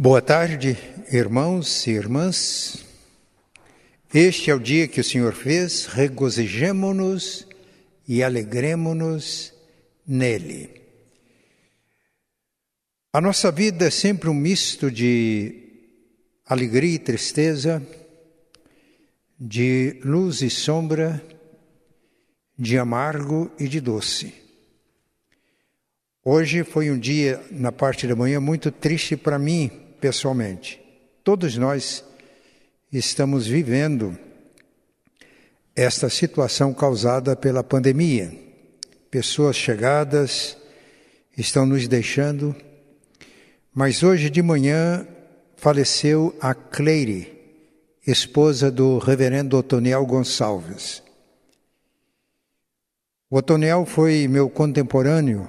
Boa tarde, irmãos e irmãs. Este é o dia que o Senhor fez, regozijemo-nos e alegremo-nos nele. A nossa vida é sempre um misto de alegria e tristeza, de luz e sombra, de amargo e de doce. Hoje foi um dia, na parte da manhã, muito triste para mim, pessoalmente. Todos nós estamos vivendo esta situação causada pela pandemia. Pessoas chegadas estão nos deixando, mas hoje de manhã faleceu a Cleire, esposa do reverendo Otoniel Gonçalves. O Otoniel foi meu contemporâneo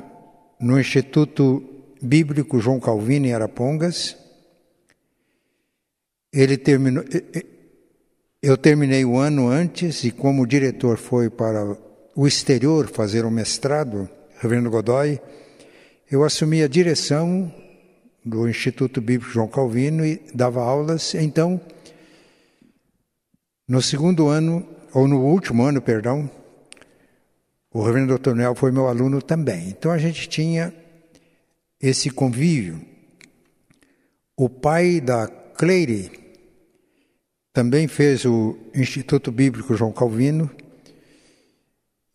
no Instituto Bíblico João Calvino em Arapongas ele terminou. Eu terminei o ano antes e, como o diretor foi para o exterior fazer o mestrado, Reverendo Godoy, eu assumi a direção do Instituto Bíblico João Calvino e dava aulas. Então, no segundo ano, ou no último ano, perdão, o Reverendo Dr. Nel foi meu aluno também. Então a gente tinha esse convívio. O pai da Cleire também fez o Instituto Bíblico João Calvino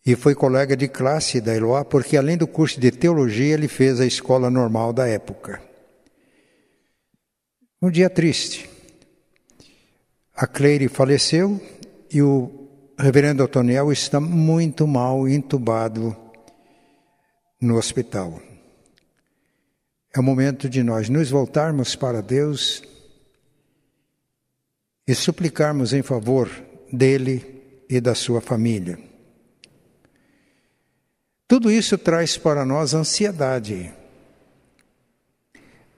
e foi colega de classe da Eloá, porque além do curso de teologia, ele fez a escola normal da época. Um dia triste. A Cleire faleceu e o reverendo Otoniel está muito mal entubado no hospital. É o momento de nós nos voltarmos para Deus e suplicarmos em favor dele e da sua família. Tudo isso traz para nós ansiedade.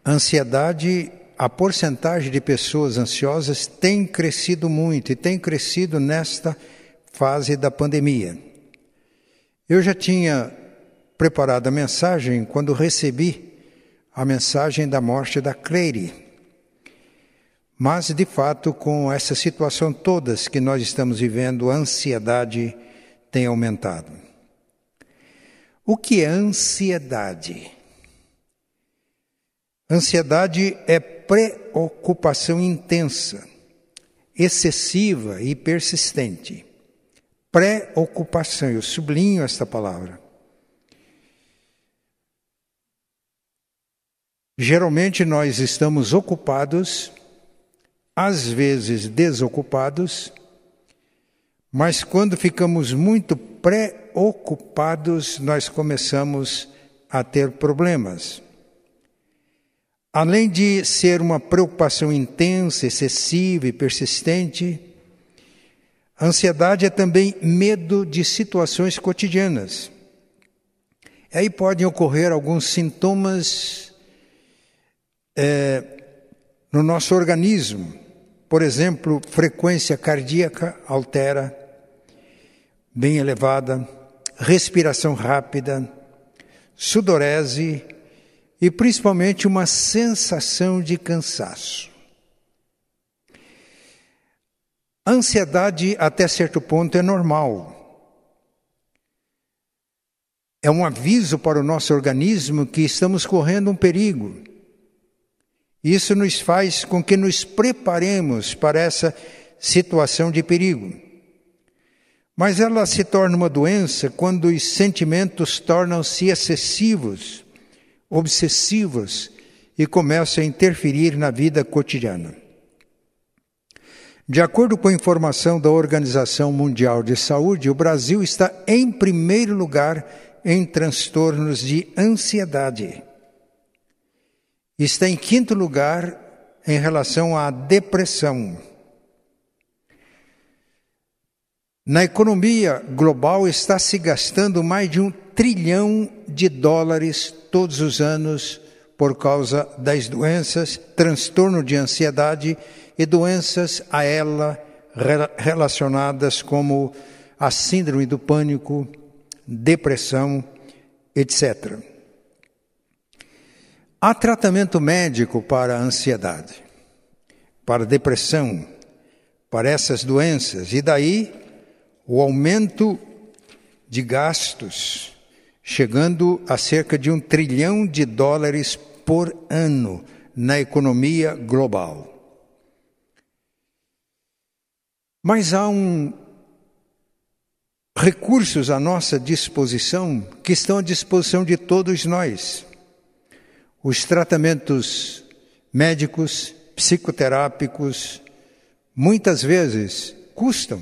Ansiedade, a porcentagem de pessoas ansiosas tem crescido muito e tem crescido nesta fase da pandemia. Eu já tinha preparado a mensagem quando recebi a mensagem da morte da Cleire. Mas, de fato, com essa situação todas que nós estamos vivendo, a ansiedade tem aumentado. O que é ansiedade? Ansiedade é preocupação intensa, excessiva e persistente. Preocupação, eu sublinho esta palavra. Geralmente nós estamos ocupados às vezes desocupados, mas quando ficamos muito preocupados, nós começamos a ter problemas. Além de ser uma preocupação intensa, excessiva e persistente, ansiedade é também medo de situações cotidianas. Aí podem ocorrer alguns sintomas é, no nosso organismo por exemplo, frequência cardíaca altera, bem elevada, respiração rápida, sudorese e principalmente uma sensação de cansaço. Ansiedade, até certo ponto, é normal. É um aviso para o nosso organismo que estamos correndo um perigo. Isso nos faz com que nos preparemos para essa situação de perigo. Mas ela se torna uma doença quando os sentimentos tornam-se excessivos, obsessivos e começam a interferir na vida cotidiana. De acordo com a informação da Organização Mundial de Saúde, o Brasil está em primeiro lugar em transtornos de ansiedade está em quinto lugar em relação à depressão. Na economia global está se gastando mais de um trilhão de dólares todos os anos por causa das doenças, transtorno de ansiedade e doenças a ela relacionadas como a síndrome do pânico, depressão, etc. Há tratamento médico para a ansiedade, para a depressão, para essas doenças, e daí o aumento de gastos, chegando a cerca de um trilhão de dólares por ano na economia global. Mas há um recursos à nossa disposição que estão à disposição de todos nós. Os tratamentos médicos, psicoterápicos, muitas vezes custam.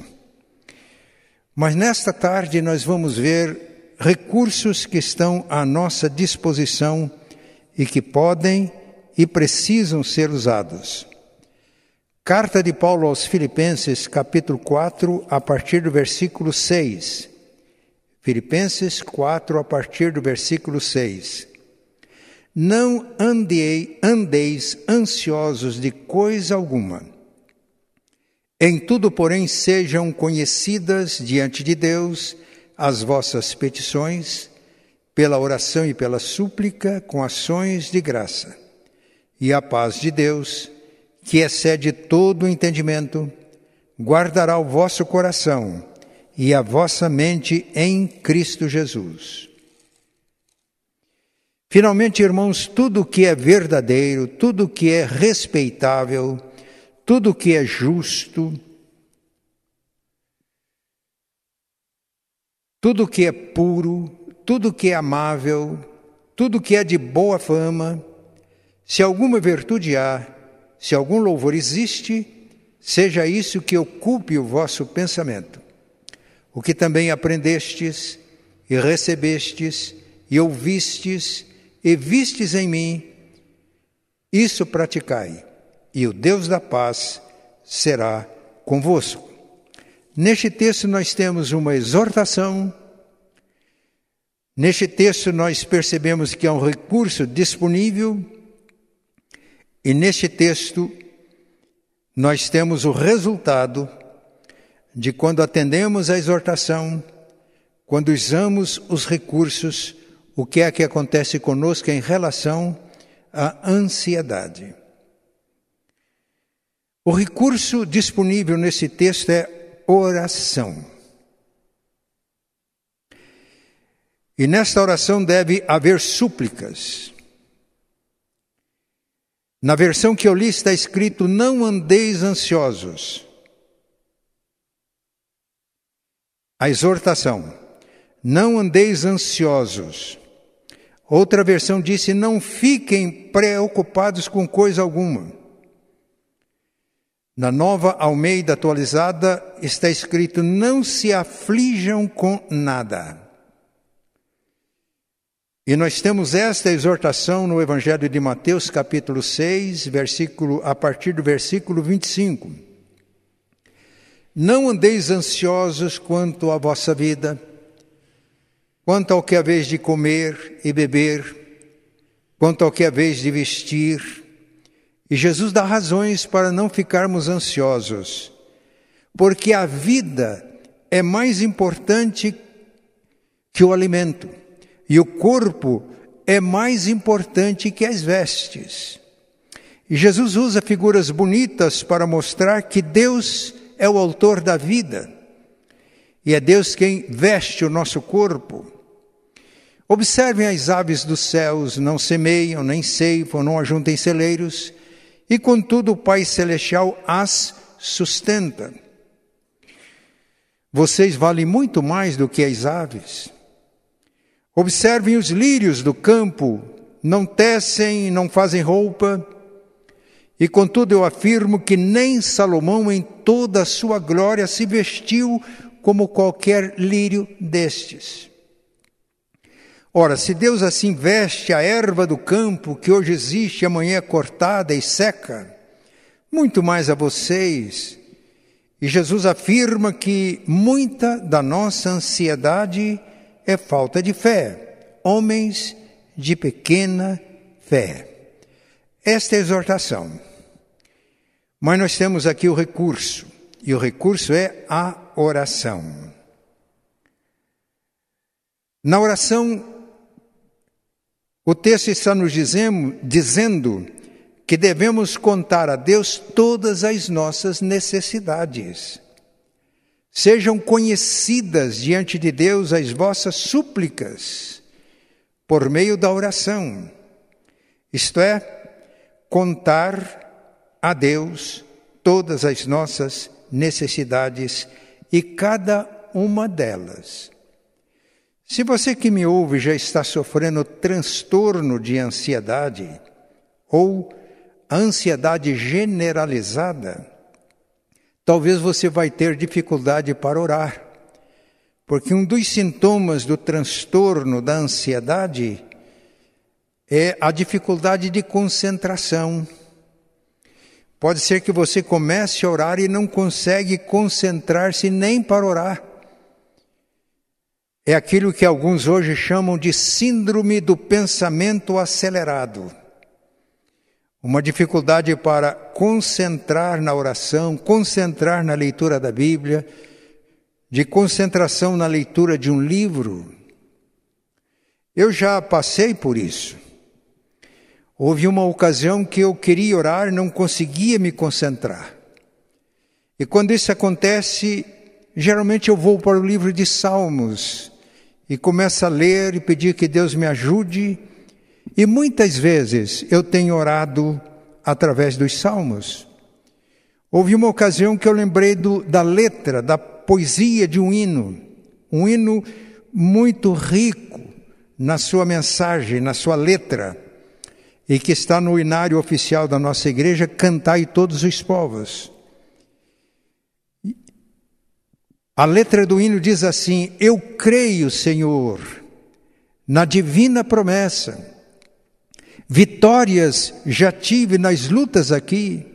Mas nesta tarde nós vamos ver recursos que estão à nossa disposição e que podem e precisam ser usados. Carta de Paulo aos Filipenses, capítulo 4, a partir do versículo 6. Filipenses 4, a partir do versículo 6. Não andei, andeis ansiosos de coisa alguma. Em tudo, porém, sejam conhecidas diante de Deus as vossas petições, pela oração e pela súplica, com ações de graça. E a paz de Deus, que excede todo o entendimento, guardará o vosso coração e a vossa mente em Cristo Jesus. Finalmente, irmãos, tudo que é verdadeiro, tudo que é respeitável, tudo que é justo, tudo que é puro, tudo que é amável, tudo que é de boa fama, se alguma virtude há, se algum louvor existe, seja isso que ocupe o vosso pensamento. O que também aprendestes e recebestes e ouvistes e vistes em mim, isso praticai, e o Deus da paz será convosco. Neste texto nós temos uma exortação. Neste texto nós percebemos que há um recurso disponível e neste texto, nós temos o resultado de quando atendemos à exortação, quando usamos os recursos, o que é que acontece conosco em relação à ansiedade. O recurso disponível nesse texto é oração. E nesta oração deve haver súplicas. Na versão que eu li está escrito: Não andeis ansiosos. A exortação: Não andeis ansiosos. Outra versão disse: Não fiquem preocupados com coisa alguma. Na nova Almeida atualizada está escrito: Não se aflijam com nada. E nós temos esta exortação no Evangelho de Mateus, capítulo 6, versículo, a partir do versículo 25. Não andeis ansiosos quanto à vossa vida, quanto ao que é vez de comer e beber, quanto ao que é vez de vestir. E Jesus dá razões para não ficarmos ansiosos, porque a vida é mais importante que o alimento e o corpo é mais importante que as vestes. E Jesus usa figuras bonitas para mostrar que Deus é o autor da vida e é Deus quem veste o nosso corpo. Observem as aves dos céus, não semeiam, nem ceifam, não ajuntem celeiros, e contudo o Pai Celestial as sustenta. Vocês valem muito mais do que as aves. Observem os lírios do campo, não tecem, não fazem roupa, e contudo eu afirmo que nem Salomão, em toda a sua glória, se vestiu como qualquer lírio destes. Ora, se Deus assim veste a erva do campo, que hoje existe, amanhã é cortada e seca, muito mais a vocês. E Jesus afirma que muita da nossa ansiedade é falta de fé, homens de pequena fé. Esta é a exortação. Mas nós temos aqui o recurso, e o recurso é a oração. Na oração, O texto está nos dizendo, dizendo que devemos contar a Deus todas as nossas necessidades. Sejam conhecidas diante de Deus as vossas súplicas por meio da oração. Isto é, contar a Deus todas as nossas necessidades e cada uma delas. Se você que me ouve já está sofrendo transtorno de ansiedade ou ansiedade generalizada, talvez você vai ter dificuldade para orar. Porque um dos sintomas do transtorno da ansiedade é a dificuldade de concentração. Pode ser que você comece a orar e não consegue concentrar-se nem para orar. É aquilo que alguns hoje chamam de síndrome do pensamento acelerado. Uma dificuldade para concentrar na oração, concentrar na leitura da Bíblia, de concentração na leitura de um livro. Eu já passei por isso. Houve uma ocasião que eu queria orar, não conseguia me concentrar. E quando isso acontece, geralmente eu vou para o livro de Salmos e começo a ler e pedir que Deus me ajude. E muitas vezes eu tenho orado através dos salmos. Houve uma ocasião que eu lembrei do, da letra, da poesia de um hino, um hino muito rico na sua mensagem, na sua letra, e que está no inário oficial da nossa igreja, Cantai todos os povos. A letra do hino diz assim: Eu creio, Senhor, na divina promessa. Vitórias já tive nas lutas aqui.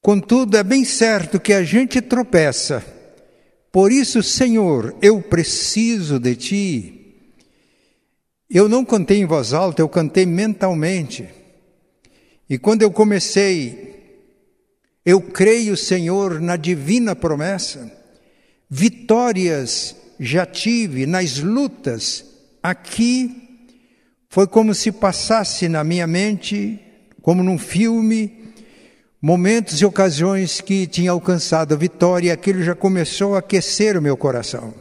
Contudo, é bem certo que a gente tropeça. Por isso, Senhor, eu preciso de Ti. Eu não cantei em voz alta, eu cantei mentalmente. E quando eu comecei, eu creio, Senhor, na divina promessa vitórias já tive nas lutas aqui, foi como se passasse na minha mente, como num filme, momentos e ocasiões que tinha alcançado a vitória e aquilo já começou a aquecer o meu coração.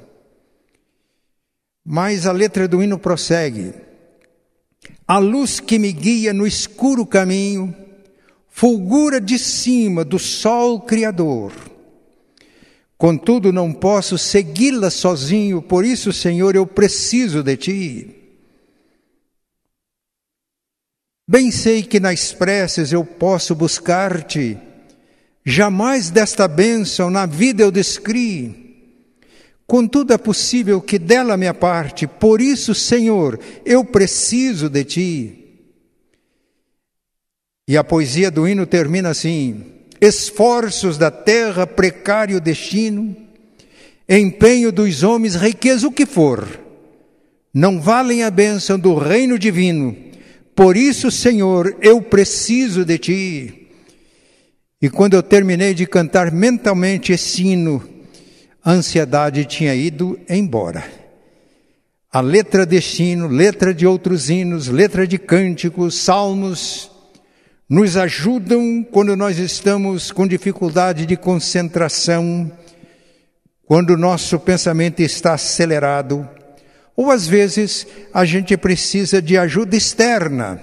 Mas a letra do hino prossegue. A luz que me guia no escuro caminho, fulgura de cima do sol criador Contudo, não posso segui-la sozinho, por isso, Senhor, eu preciso de ti. Bem sei que nas preces eu posso buscar-te, jamais desta bênção na vida eu descri. Contudo, é possível que dela me aparte, por isso, Senhor, eu preciso de ti. E a poesia do hino termina assim: esforços da terra, precário destino, empenho dos homens, riqueza, o que for, não valem a bênção do reino divino. Por isso, Senhor, eu preciso de ti. E quando eu terminei de cantar mentalmente esse hino, a ansiedade tinha ido embora. A letra deste hino, letra de outros hinos, letra de cânticos, salmos, nos ajudam quando nós estamos com dificuldade de concentração, quando o nosso pensamento está acelerado, ou às vezes a gente precisa de ajuda externa,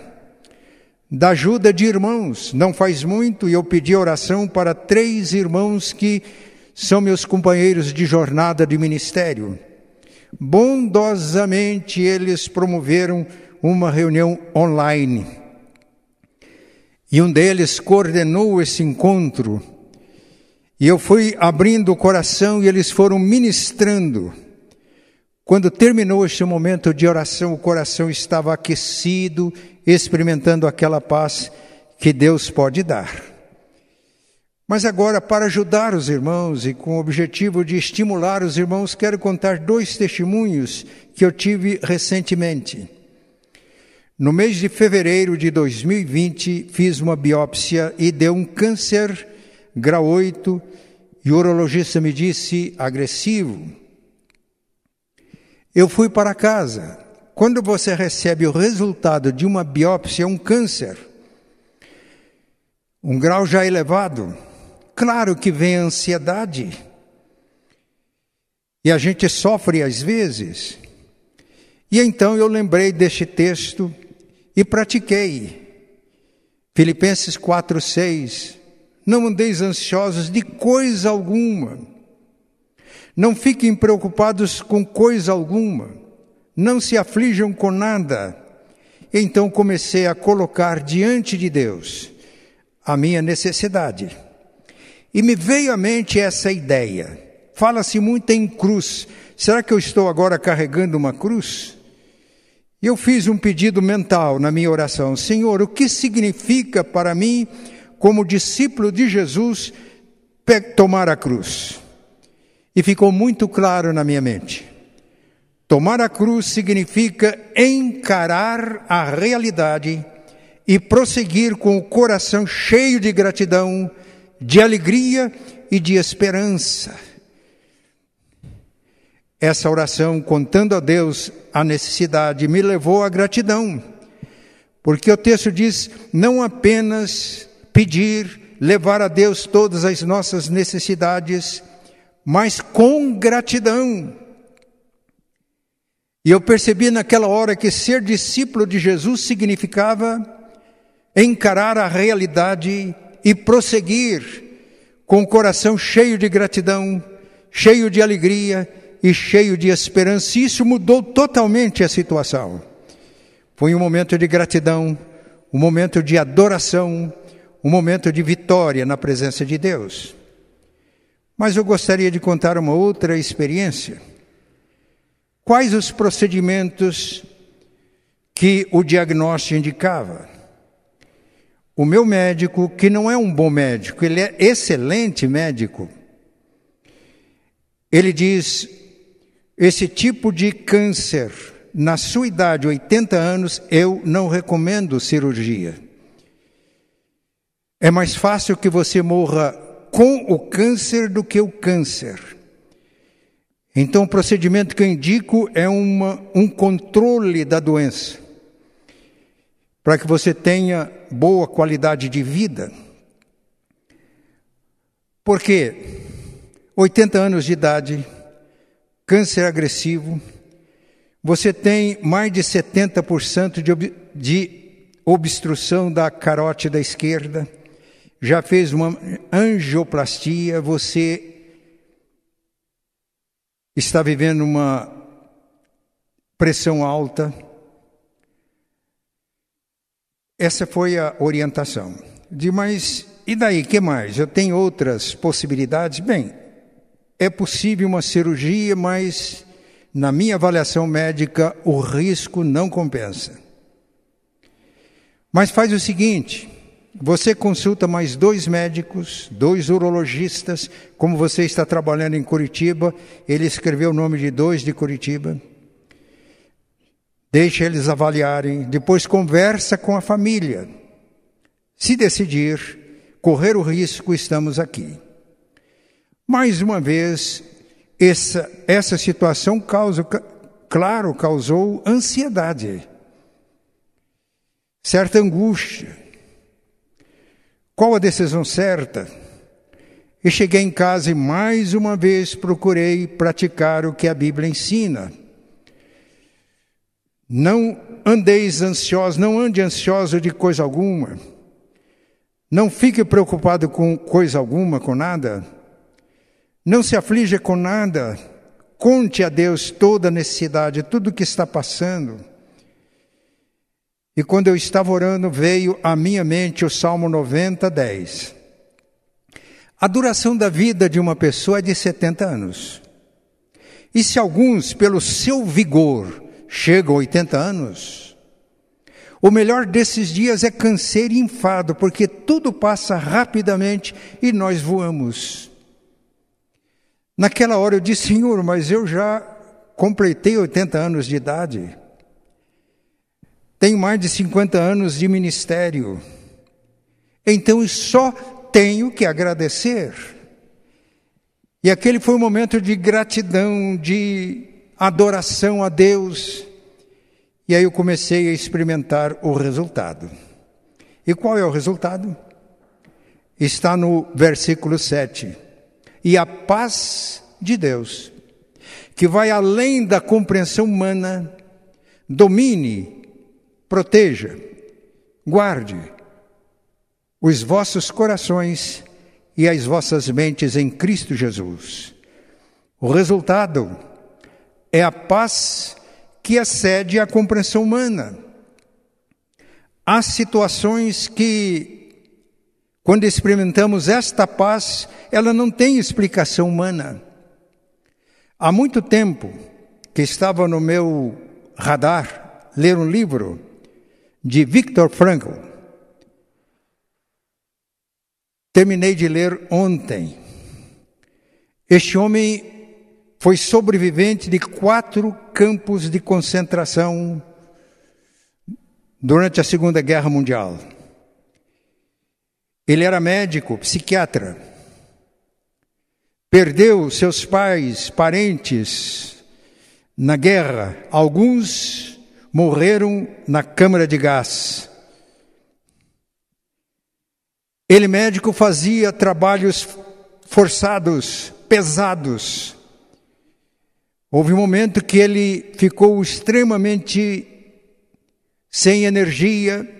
da ajuda de irmãos. Não faz muito e eu pedi oração para três irmãos que são meus companheiros de jornada de ministério. Bondosamente eles promoveram uma reunião online e um deles coordenou esse encontro. E eu fui abrindo o coração e eles foram ministrando. Quando terminou este momento de oração, o coração estava aquecido, experimentando aquela paz que Deus pode dar. Mas agora, para ajudar os irmãos e com o objetivo de estimular os irmãos, quero contar dois testemunhos que eu tive recentemente. No mês de fevereiro de 2020, fiz uma biópsia e deu um câncer grau 8 e o urologista me disse agressivo. Eu fui para casa quando você recebe o resultado de uma biópsia, um câncer, um grau já elevado, claro que vem a ansiedade. E a gente sofre às vezes. E então eu lembrei deste texto e pratiquei. Filipenses 4:6 Não andeis ansiosos de coisa alguma. Não fiquem preocupados com coisa alguma. Não se aflijam com nada. Então comecei a colocar diante de Deus a minha necessidade. E me veio à mente essa ideia. Fala-se muito em cruz. Será que eu estou agora carregando uma cruz? Eu fiz um pedido mental na minha oração: Senhor, o que significa para mim, como discípulo de Jesus, tomar a cruz? E ficou muito claro na minha mente. Tomar a cruz significa encarar a realidade e prosseguir com o coração cheio de gratidão, de alegria e de esperança essa oração, contando a Deus a necessidade, me levou à gratidão, porque o texto diz: não apenas pedir, levar a Deus todas as nossas necessidades, mas com gratidão. E eu percebi naquela hora que ser discípulo de Jesus significava encarar a realidade e prosseguir com o coração cheio de gratidão, cheio de alegria e cheio de esperança. Isso mudou totalmente a situação. Foi um momento de gratidão, um momento de adoração, um momento de vitória na presença de Deus. Mas eu gostaria de contar uma outra experiência. Quais os procedimentos que o diagnóstico indicava? O meu médico, que não é um bom médico, ele é excelente médico, ele diz: esse tipo de câncer, na sua idade, 80 anos, eu não recomendo cirurgia. É mais fácil que você morra com o câncer do que o câncer. Então, o procedimento que eu indico é uma, um controle da doença, para que você tenha boa qualidade de vida. Porque 80 anos de idade, câncer agressivo, você tem mais de 70% de, ob de obstrução da carótida esquerda, já fez uma angioplastia, você está vivendo uma pressão alta. Essa foi a orientação. De mas e daí, que mais? Eu tenho outras possibilidades? Bem, é possível uma cirurgia, mas na minha avaliação médica o risco não compensa. Mas faz o seguinte: você consulta mais dois médicos, dois urologistas, como você está trabalhando em Curitiba, ele escreveu o nome de dois de Curitiba. Deixa eles avaliarem, depois conversa com a família. Se decidir correr o risco, estamos aqui. Mais uma vez, essa, essa situação causa, claro, causou ansiedade, certa angústia. Qual a decisão certa? E cheguei em casa e mais uma vez procurei praticar o que a Bíblia ensina. Não andeis ansiosos, não ande ansioso de coisa alguma. Não fique preocupado com coisa alguma, com nada. Não se aflige com nada. Conte a Deus toda a necessidade, tudo o que está passando. E quando eu estava orando, veio à minha mente o Salmo 90, 10. A duração da vida de uma pessoa é de 70 anos. E se alguns, pelo seu vigor, chegam a 80 anos, o melhor desses dias é canseiro e enfado, porque tudo passa rapidamente e nós voamos. Naquela hora eu disse, Senhor, mas eu já completei 80 anos de idade. Tenho mais de 50 anos de ministério. Então eu só tenho que agradecer. E aquele foi um momento de gratidão, de adoração a Deus. E aí eu comecei a experimentar o resultado. E qual é o resultado? Está no versículo 7. E a paz de Deus, que vai além da compreensão humana, domine, proteja, guarde os vossos corações e as vossas mentes em Cristo Jesus. O resultado é a paz que excede a compreensão humana. Há situações que, quando experimentamos esta paz, ela não tem explicação humana. Há muito tempo que estava no meu radar ler um livro de Viktor Frankl. Terminei de ler ontem. Este homem foi sobrevivente de quatro campos de concentração durante a Segunda Guerra Mundial. Ele era médico, psiquiatra. Perdeu seus pais, parentes na guerra. Alguns morreram na câmara de gás. Ele, médico, fazia trabalhos forçados, pesados Houve um momento que ele ficou extremamente sem energia,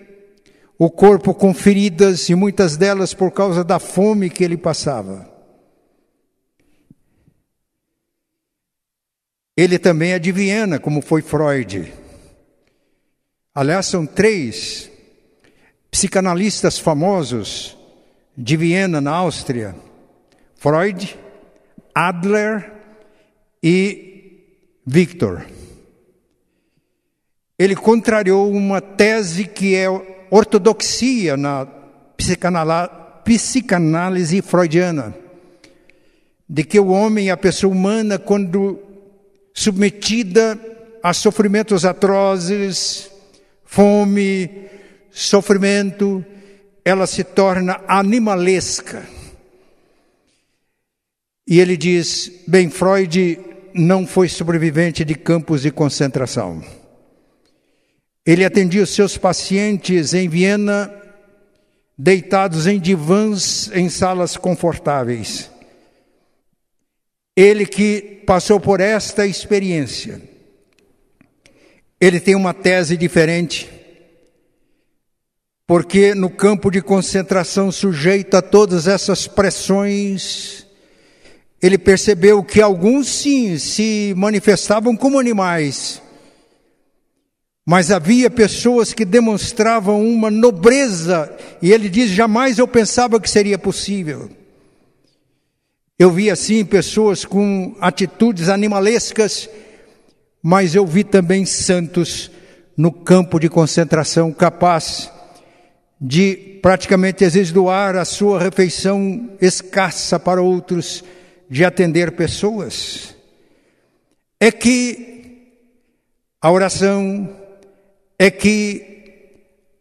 o corpo com feridas e muitas delas por causa da fome que ele passava. Ele também é de Viena, como foi Freud. Aliás, são três psicanalistas famosos de Viena, na Áustria: Freud, Adler e Victor. Ele contrariou uma tese que é ortodoxia na psicanálise freudiana, de que o homem, a pessoa humana, quando submetida a sofrimentos atrozes, fome, sofrimento, ela se torna animalesca. E ele diz, bem, Freud não foi sobrevivente de campos de concentração. Ele atendia os seus pacientes em Viena, deitados em divãs em salas confortáveis. Ele que passou por esta experiência, ele tem uma tese diferente, porque no campo de concentração, sujeito a todas essas pressões, ele percebeu que alguns sim se manifestavam como animais, mas havia pessoas que demonstravam uma nobreza, e ele diz: jamais eu pensava que seria possível. Eu vi assim pessoas com atitudes animalescas, mas eu vi também santos no campo de concentração capaz de praticamente às vezes doar a sua refeição escassa para outros de atender pessoas é que a oração, é que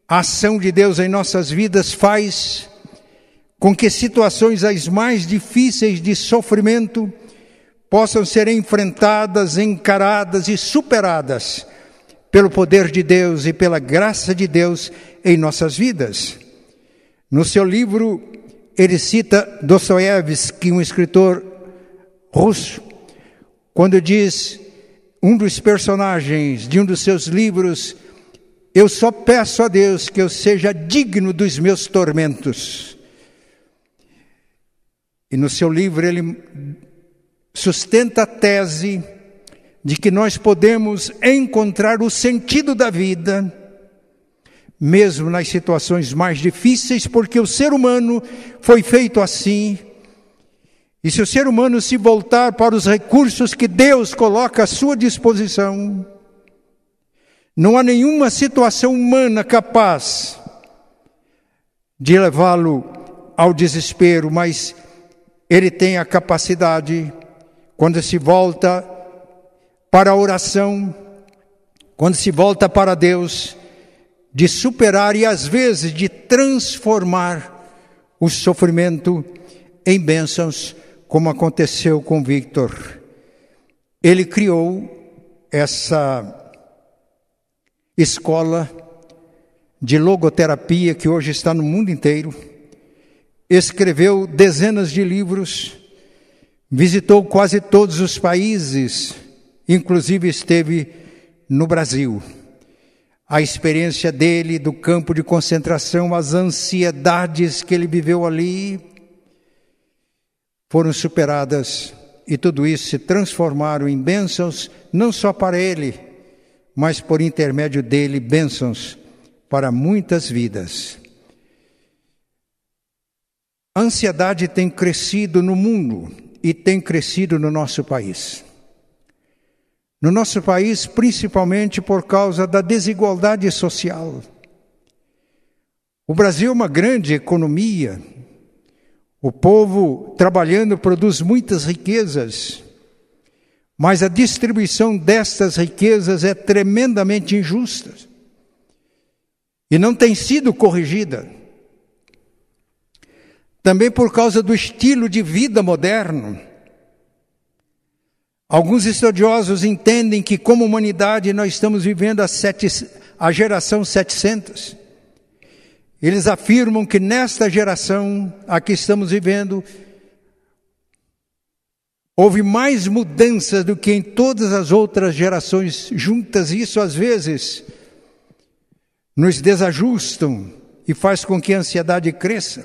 a ação de Deus em nossas vidas faz com que situações as mais difíceis de sofrimento possam ser enfrentadas, encaradas e superadas pelo poder de Deus e pela graça de Deus em nossas vidas. No seu livro, ele cita Dostoiévski, um escritor russo, quando diz um dos personagens de um dos seus livros: Eu só peço a Deus que eu seja digno dos meus tormentos. E no seu livro ele sustenta a tese de que nós podemos encontrar o sentido da vida, mesmo nas situações mais difíceis, porque o ser humano foi feito assim e se o ser humano se voltar para os recursos que Deus coloca à sua disposição, não há nenhuma situação humana capaz de levá-lo ao desespero, mas ele tem a capacidade, quando se volta para a oração, quando se volta para Deus, de superar e às vezes de transformar o sofrimento em bênçãos como aconteceu com Victor. Ele criou essa escola de logoterapia que hoje está no mundo inteiro, escreveu dezenas de livros, visitou quase todos os países, inclusive esteve no Brasil. A experiência dele do campo de concentração, as ansiedades que ele viveu ali, foram superadas e tudo isso se transformaram em bênçãos, não só para ele, mas por intermédio dele, bênçãos para muitas vidas. A ansiedade tem crescido no mundo e tem crescido no nosso país. No nosso país, principalmente por causa da desigualdade social. O Brasil é uma grande economia, o povo trabalhando produz muitas riquezas, mas a distribuição destas riquezas é tremendamente injusta e não tem sido corrigida. Também por causa do estilo de vida moderno. Alguns estudiosos entendem que, como humanidade, nós estamos vivendo a, sete, a geração 700. Eles afirmam que nesta geração a que estamos vivendo, houve mais mudanças do que em todas as outras gerações juntas. Isso às vezes nos desajustam e faz com que a ansiedade cresça.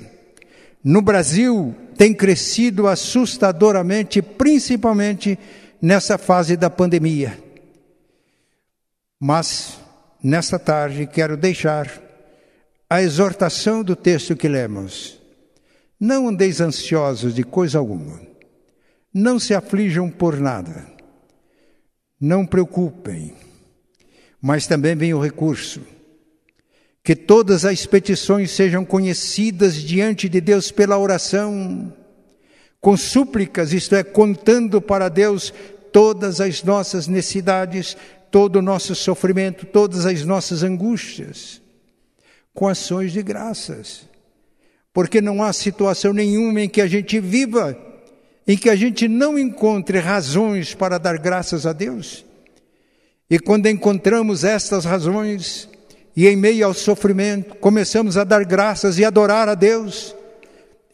No Brasil tem crescido assustadoramente, principalmente nessa fase da pandemia. Mas nesta tarde quero deixar a exortação do texto que lemos. Não andeis ansiosos de coisa alguma. Não se aflijam por nada. Não preocupem. Mas também vem o recurso. Que todas as petições sejam conhecidas diante de Deus pela oração, com súplicas, isto é, contando para Deus todas as nossas necessidades, todo o nosso sofrimento, todas as nossas angústias com ações de graças. Porque não há situação nenhuma em que a gente viva em que a gente não encontre razões para dar graças a Deus. E quando encontramos estas razões, e em meio ao sofrimento, começamos a dar graças e adorar a Deus,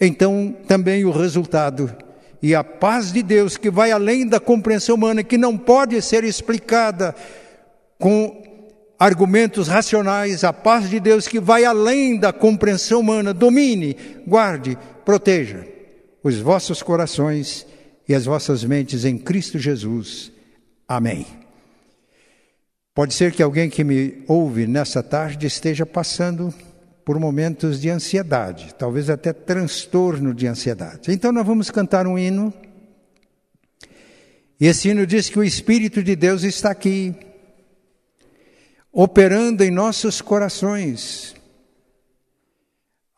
então também o resultado e a paz de Deus, que vai além da compreensão humana, que não pode ser explicada com argumentos racionais, a paz de Deus que vai além da compreensão humana, domine, guarde, proteja os vossos corações e as vossas mentes em Cristo Jesus. Amém. Pode ser que alguém que me ouve nessa tarde esteja passando por momentos de ansiedade, talvez até transtorno de ansiedade. Então nós vamos cantar um hino. E esse hino diz que o Espírito de Deus está aqui operando em nossos corações.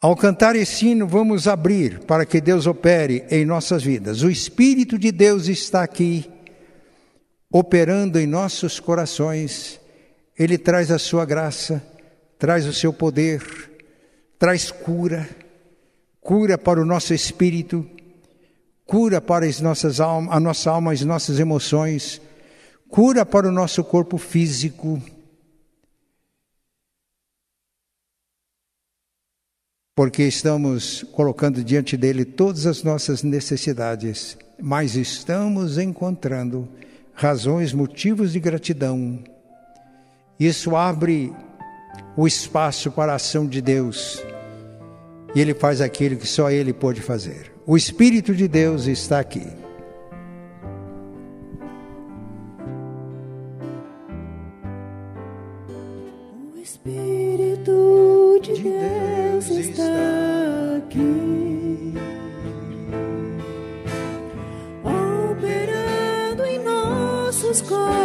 Ao cantar esse hino, vamos abrir para que Deus opere em nossas vidas. O Espírito de Deus está aqui, operando em nossos corações. Ele traz a sua graça, traz o seu poder, traz cura, cura para o nosso espírito, cura para as nossas almas, a nossa alma, as nossas emoções, cura para o nosso corpo físico porque estamos colocando diante dele todas as nossas necessidades, mas estamos encontrando razões, motivos de gratidão. Isso abre o espaço para a ação de Deus. E ele faz aquilo que só ele pode fazer. O Espírito de Deus está aqui. O Espírito de Deus está aqui, operando em nossos corações,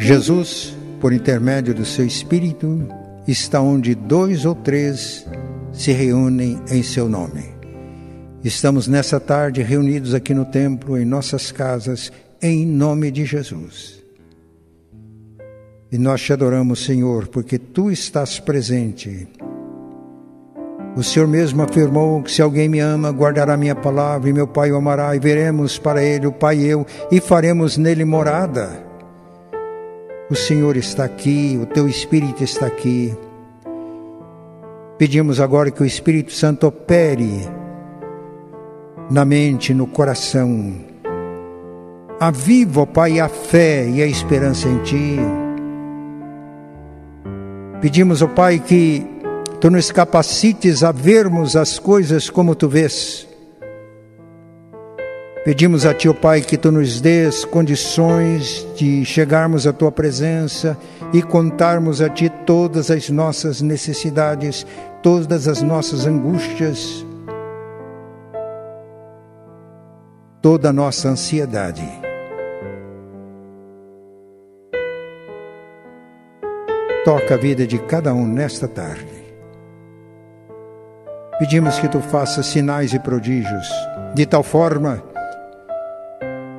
Jesus, por intermédio do seu Espírito, está onde dois ou três se reúnem em seu nome. Estamos nessa tarde reunidos aqui no templo, em nossas casas, em nome de Jesus. E nós te adoramos, Senhor, porque tu estás presente. O Senhor mesmo afirmou que se alguém me ama, guardará minha palavra, e meu Pai o amará, e veremos para ele, o Pai e eu, e faremos nele morada. O Senhor está aqui, o teu Espírito está aqui. Pedimos agora que o Espírito Santo opere na mente, no coração. Aviva, ó Pai, a fé e a esperança em Ti. Pedimos, ó Pai, que Tu nos capacites a vermos as coisas como Tu vês. Pedimos a Ti, ó Pai, que Tu nos dês condições de chegarmos à Tua presença e contarmos a Ti todas as nossas necessidades, todas as nossas angústias, toda a nossa ansiedade. Toca a vida de cada um nesta tarde. Pedimos que tu faças sinais e prodígios, de tal forma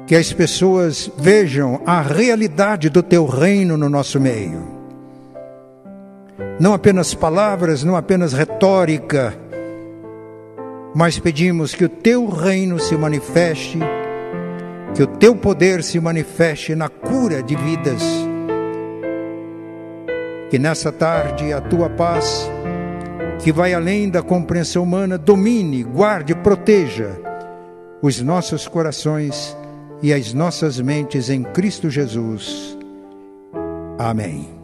que as pessoas vejam a realidade do teu reino no nosso meio. Não apenas palavras, não apenas retórica, mas pedimos que o teu reino se manifeste, que o teu poder se manifeste na cura de vidas. Que nessa tarde a tua paz, que vai além da compreensão humana, domine, guarde, proteja os nossos corações e as nossas mentes em Cristo Jesus. Amém.